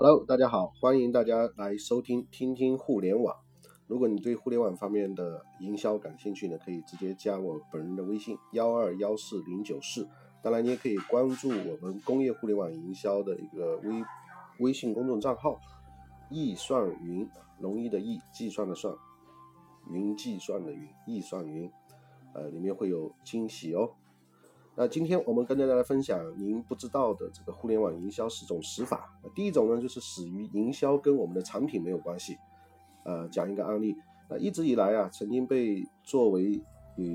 Hello，大家好，欢迎大家来收听听听互联网。如果你对互联网方面的营销感兴趣呢，可以直接加我本人的微信幺二幺四零九四。当然，你也可以关注我们工业互联网营销的一个微微信公众账号“易算云”，容易的易，计算的算，云计算的云，易算云。呃，里面会有惊喜哦。那今天我们跟大家来分享您不知道的这个互联网营销十种死法。第一种呢，就是死于营销跟我们的产品没有关系。呃，讲一个案例，那一直以来啊，曾经被作为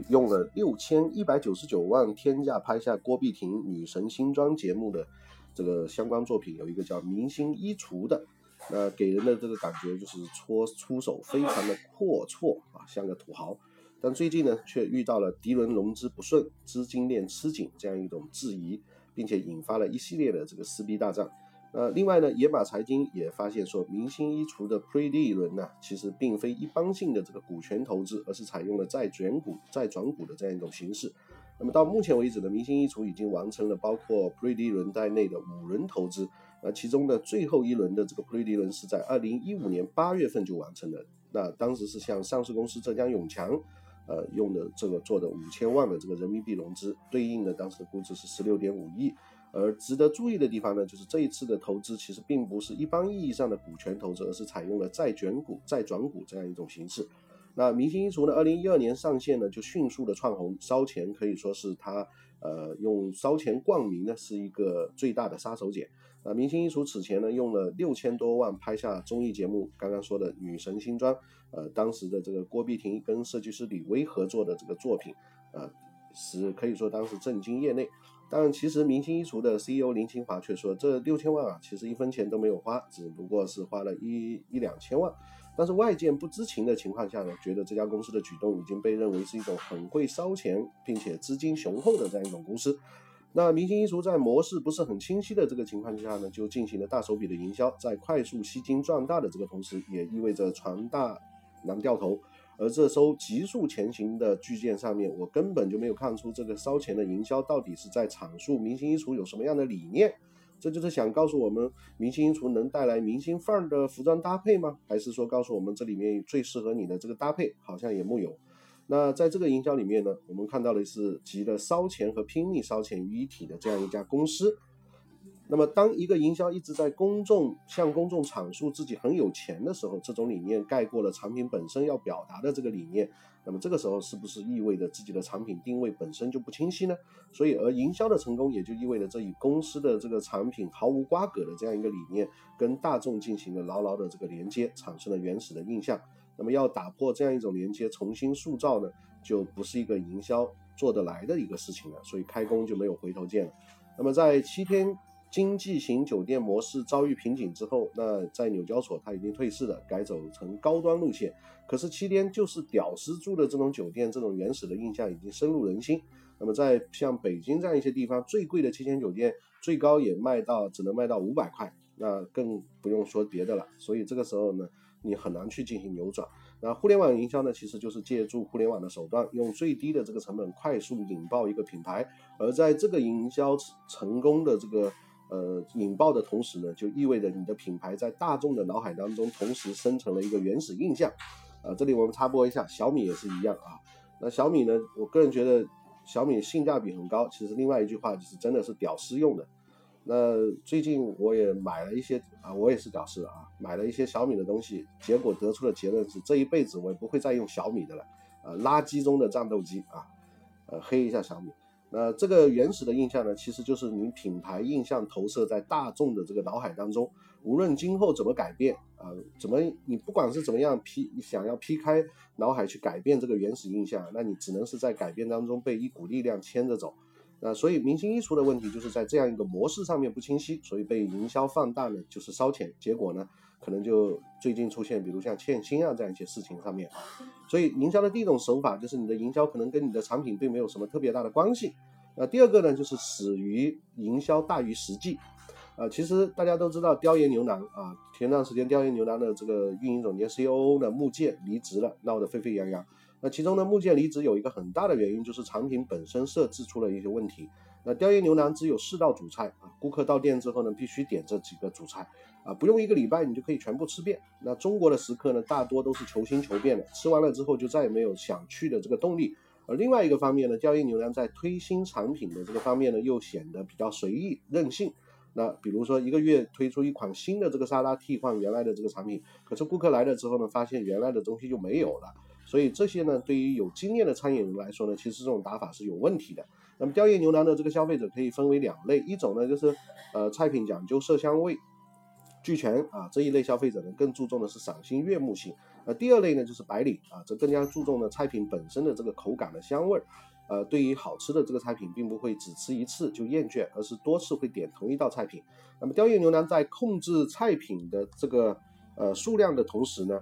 用了六千一百九十九万天价拍下郭碧婷女神新装节目的这个相关作品，有一个叫《明星衣橱》的，那给人的这个感觉就是搓出手非常的阔绰啊，像个土豪。但最近呢，却遇到了迪轮融资不顺、资金链吃紧这样一种质疑，并且引发了一系列的这个撕逼大战。呃，另外呢，野马财经也发现说，明星衣橱的 Pre D 轮呢，其实并非一般性的这个股权投资，而是采用了再转股、再转股的这样一种形式。那么到目前为止呢，明星衣橱已经完成了包括 Pre D 轮在内的五轮投资。那其中的最后一轮的这个 Pre D 轮是在二零一五年八月份就完成了。那当时是向上市公司浙江永强。呃，用的这个做的五千万的这个人民币融资，对应的当时的估值是十六点五亿。而值得注意的地方呢，就是这一次的投资其实并不是一般意义上的股权投资，而是采用了债卷股、债转股这样一种形式。那明星衣橱呢，二零一二年上线呢，就迅速的窜红，烧钱可以说是它呃用烧钱冠名呢，是一个最大的杀手锏。啊，明星衣橱此前呢用了六千多万拍下综艺节目，刚刚说的女神新装，呃，当时的这个郭碧婷跟设计师李薇合作的这个作品，呃，是可以说当时震惊业内。但其实明星衣橱的 CEO 林清华却说，这六千万啊，其实一分钱都没有花，只不过是花了一一两千万。但是外界不知情的情况下呢，觉得这家公司的举动已经被认为是一种很会烧钱，并且资金雄厚的这样一种公司。那明星衣橱在模式不是很清晰的这个情况下呢，就进行了大手笔的营销，在快速吸金壮大的这个同时，也意味着船大难掉头。而这艘急速前行的巨舰上面，我根本就没有看出这个烧钱的营销到底是在阐述明星衣橱有什么样的理念。这就是想告诉我们，明星衣橱能带来明星范儿的服装搭配吗？还是说告诉我们这里面最适合你的这个搭配好像也木有？那在这个营销里面呢，我们看到的是集了烧钱和拼命烧钱于一体的这样一家公司。那么，当一个营销一直在公众向公众阐述自己很有钱的时候，这种理念盖过了产品本身要表达的这个理念。那么，这个时候是不是意味着自己的产品定位本身就不清晰呢？所以，而营销的成功也就意味着这与公司的这个产品毫无瓜葛的这样一个理念，跟大众进行了牢牢的这个连接，产生了原始的印象。那么要打破这样一种连接，重新塑造呢，就不是一个营销做得来的一个事情了。所以开工就没有回头箭了。那么在七天经济型酒店模式遭遇瓶颈之后，那在纽交所它已经退市了，改走成高端路线。可是七天就是屌丝住的这种酒店，这种原始的印象已经深入人心。那么在像北京这样一些地方，最贵的七天酒店最高也卖到只能卖到五百块，那更不用说别的了。所以这个时候呢。你很难去进行扭转。那互联网营销呢，其实就是借助互联网的手段，用最低的这个成本快速引爆一个品牌。而在这个营销成功的这个呃引爆的同时呢，就意味着你的品牌在大众的脑海当中同时生成了一个原始印象。啊，这里我们插播一下，小米也是一样啊。那小米呢，我个人觉得小米性价比很高。其实另外一句话就是真的是屌丝用的。那最近我也买了一些啊，我也是屌丝啊，买了一些小米的东西，结果得出的结论是这一辈子我也不会再用小米的了，啊，垃圾中的战斗机啊，呃，黑一下小米。那这个原始的印象呢，其实就是你品牌印象投射在大众的这个脑海当中，无论今后怎么改变啊，怎么你不管是怎么样劈想要劈开脑海去改变这个原始印象，那你只能是在改变当中被一股力量牵着走。那所以明星衣橱的问题就是在这样一个模式上面不清晰，所以被营销放大呢，就是烧钱，结果呢，可能就最近出现，比如像欠薪啊这样一些事情上面。所以营销的第一种手法就是你的营销可能跟你的产品并没有什么特别大的关系。那第二个呢，就是始于营销大于实际。啊，其实大家都知道雕爷牛腩啊，前段时间雕爷牛腩的这个运营总监 COO 呢木剑离职了，闹得沸沸扬扬。那其中呢，木剑离职有一个很大的原因，就是产品本身设置出了一些问题。那雕爷牛腩只有四道主菜啊，顾客到店之后呢，必须点这几个主菜。啊，不用一个礼拜你就可以全部吃遍。那中国的食客呢，大多都是求新求变的，吃完了之后就再也没有想去的这个动力。而另外一个方面呢，雕爷牛腩在推新产品的这个方面呢，又显得比较随意任性。那比如说一个月推出一款新的这个沙拉，替换原来的这个产品，可是顾客来了之后呢，发现原来的东西就没有了。所以这些呢，对于有经验的餐饮人来说呢，其实这种打法是有问题的。那么雕爷牛腩的这个消费者可以分为两类，一种呢就是呃菜品讲究色香味俱全啊，这一类消费者呢更注重的是赏心悦目性。呃，第二类呢就是白领啊，这更加注重呢菜品本身的这个口感的香味儿。呃，对于好吃的这个菜品，并不会只吃一次就厌倦，而是多次会点同一道菜品。那么雕爷牛腩在控制菜品的这个呃数量的同时呢，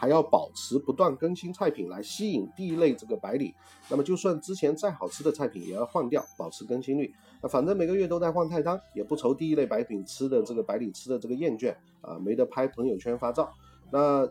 还要保持不断更新菜品来吸引第一类这个白领。那么就算之前再好吃的菜品，也要换掉，保持更新率。那反正每个月都在换菜单，也不愁第一类白领吃的这个白领吃的这个厌倦啊，没得拍朋友圈发照。那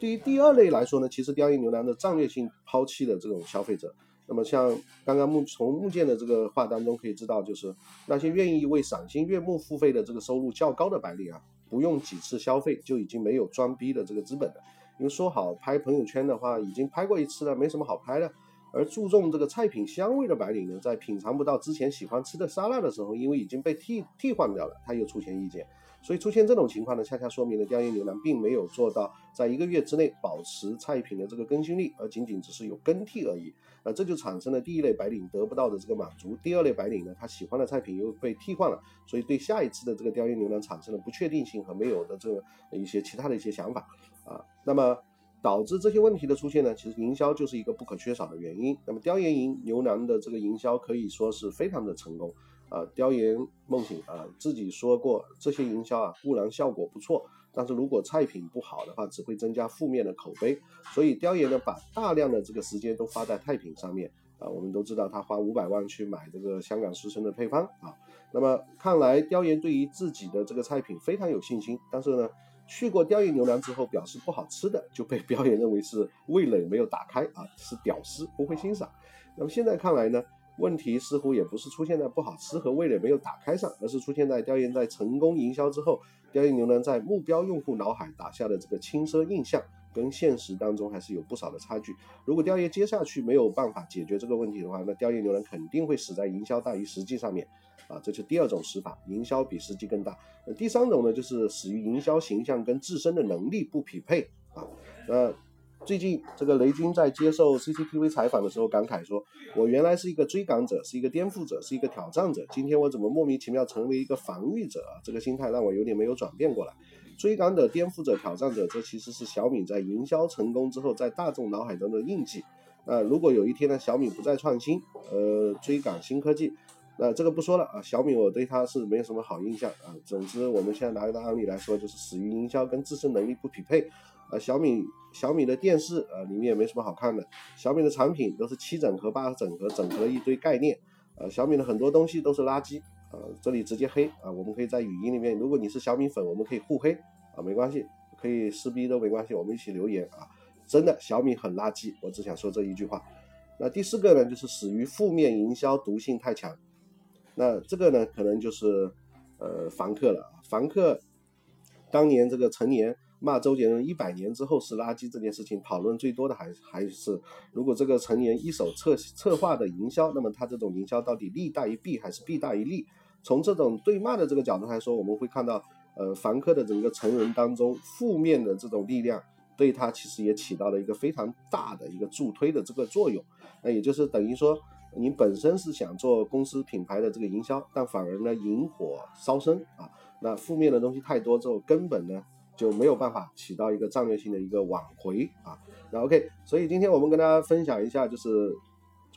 对于第二类来说呢，其实雕爷牛腩的战略性抛弃了这种消费者。那么像刚刚木从木剑的这个话当中可以知道，就是那些愿意为赏心悦目付费的这个收入较高的白领啊，不用几次消费就已经没有装逼的这个资本了。因为说好拍朋友圈的话，已经拍过一次了，没什么好拍的。而注重这个菜品香味的白领呢，在品尝不到之前喜欢吃的沙拉的时候，因为已经被替替换掉了，他又出现意见。所以出现这种情况呢，恰恰说明了雕爷牛腩并没有做到在一个月之内保持菜品的这个更新率，而仅仅只是有更替而已。那这就产生了第一类白领得不到的这个满足，第二类白领呢，他喜欢的菜品又被替换了，所以对下一次的这个雕爷牛腩产生了不确定性和没有的这个一些其他的一些想法啊。那么导致这些问题的出现呢，其实营销就是一个不可缺少的原因。那么雕爷营牛腩的这个营销可以说是非常的成功。啊，雕爷梦醒啊，自己说过这些营销啊固然效果不错，但是如果菜品不好的话，只会增加负面的口碑。所以雕爷呢，把大量的这个时间都花在菜品上面啊。我们都知道他花五百万去买这个香港食神的配方啊。那么看来雕爷对于自己的这个菜品非常有信心，但是呢，去过雕爷牛腩之后表示不好吃的，就被雕爷认为是味蕾没有打开啊，是屌丝不会欣赏。那么现在看来呢？问题似乎也不是出现在不好吃和味蕾没有打开上，而是出现在雕爷在成功营销之后，雕爷牛腩在目标用户脑海打下的这个轻奢印象，跟现实当中还是有不少的差距。如果雕爷接下去没有办法解决这个问题的话，那雕爷牛腩肯定会死在营销大于实际上面啊，这是第二种死法，营销比实际更大。那第三种呢，就是死于营销形象跟自身的能力不匹配啊，那。最近，这个雷军在接受 CCTV 采访的时候感慨说：“我原来是一个追赶者，是一个颠覆者，是一个挑战者。今天我怎么莫名其妙成为一个防御者？这个心态让我有点没有转变过来。追赶者、颠覆者、挑战者，这其实是小米在营销成功之后在大众脑海中的印记。呃，如果有一天呢，小米不再创新，呃，追赶新科技，那这个不说了啊。小米我对它是没有什么好印象啊。总之，我们现在拿一个案例来说，就是死于营销跟自身能力不匹配。”啊，小米小米的电视啊，里面也没什么好看的。小米的产品都是七整合、八整合，整合一堆概念。呃，小米的很多东西都是垃圾。呃，这里直接黑啊，我们可以在语音里面，如果你是小米粉，我们可以互黑啊，没关系，可以撕逼都没关系，我们一起留言啊。真的，小米很垃圾，我只想说这一句话。那第四个呢，就是死于负面营销，毒性太强。那这个呢，可能就是呃房客了。房客当年这个陈年。骂周杰伦一百年之后是垃圾这件事情，讨论最多的还还是如果这个陈年一手策策划的营销，那么他这种营销到底利大于弊还是弊大于利？从这种对骂的这个角度来说，我们会看到，呃，凡客的整个成人当中负面的这种力量，对他其实也起到了一个非常大的一个助推的这个作用。那也就是等于说，你本身是想做公司品牌的这个营销，但反而呢引火烧身啊，那负面的东西太多之后，根本呢。就没有办法起到一个战略性的一个挽回啊。那 OK，所以今天我们跟大家分享一下，就是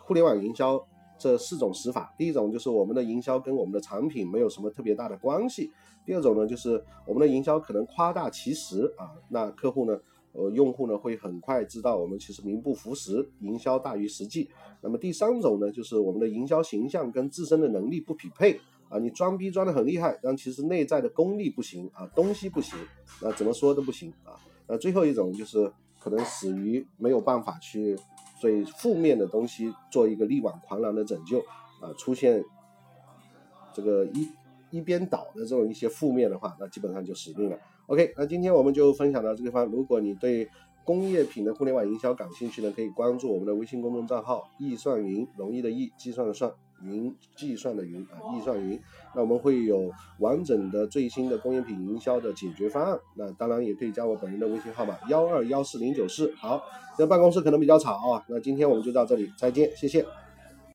互联网营销这四种死法。第一种就是我们的营销跟我们的产品没有什么特别大的关系。第二种呢，就是我们的营销可能夸大其词啊，那客户呢，呃，用户呢会很快知道我们其实名不符实，营销大于实际。那么第三种呢，就是我们的营销形象跟自身的能力不匹配。啊，你装逼装的很厉害，但其实内在的功力不行啊，东西不行，那怎么说都不行啊。那最后一种就是可能死于没有办法去对负面的东西做一个力挽狂澜的拯救啊，出现这个一一边倒的这种一些负面的话，那基本上就死定了。OK，那今天我们就分享到这个地方。如果你对工业品的互联网营销感兴趣呢，可以关注我们的微信公众账号“易算云”，容易的易，计算的算，云计算的云啊，易算云。那我们会有完整的最新的工业品营销的解决方案。那当然也可以加我本人的微信号码幺二幺四零九四。好，这办公室可能比较吵啊。那今天我们就到这里，再见，谢谢。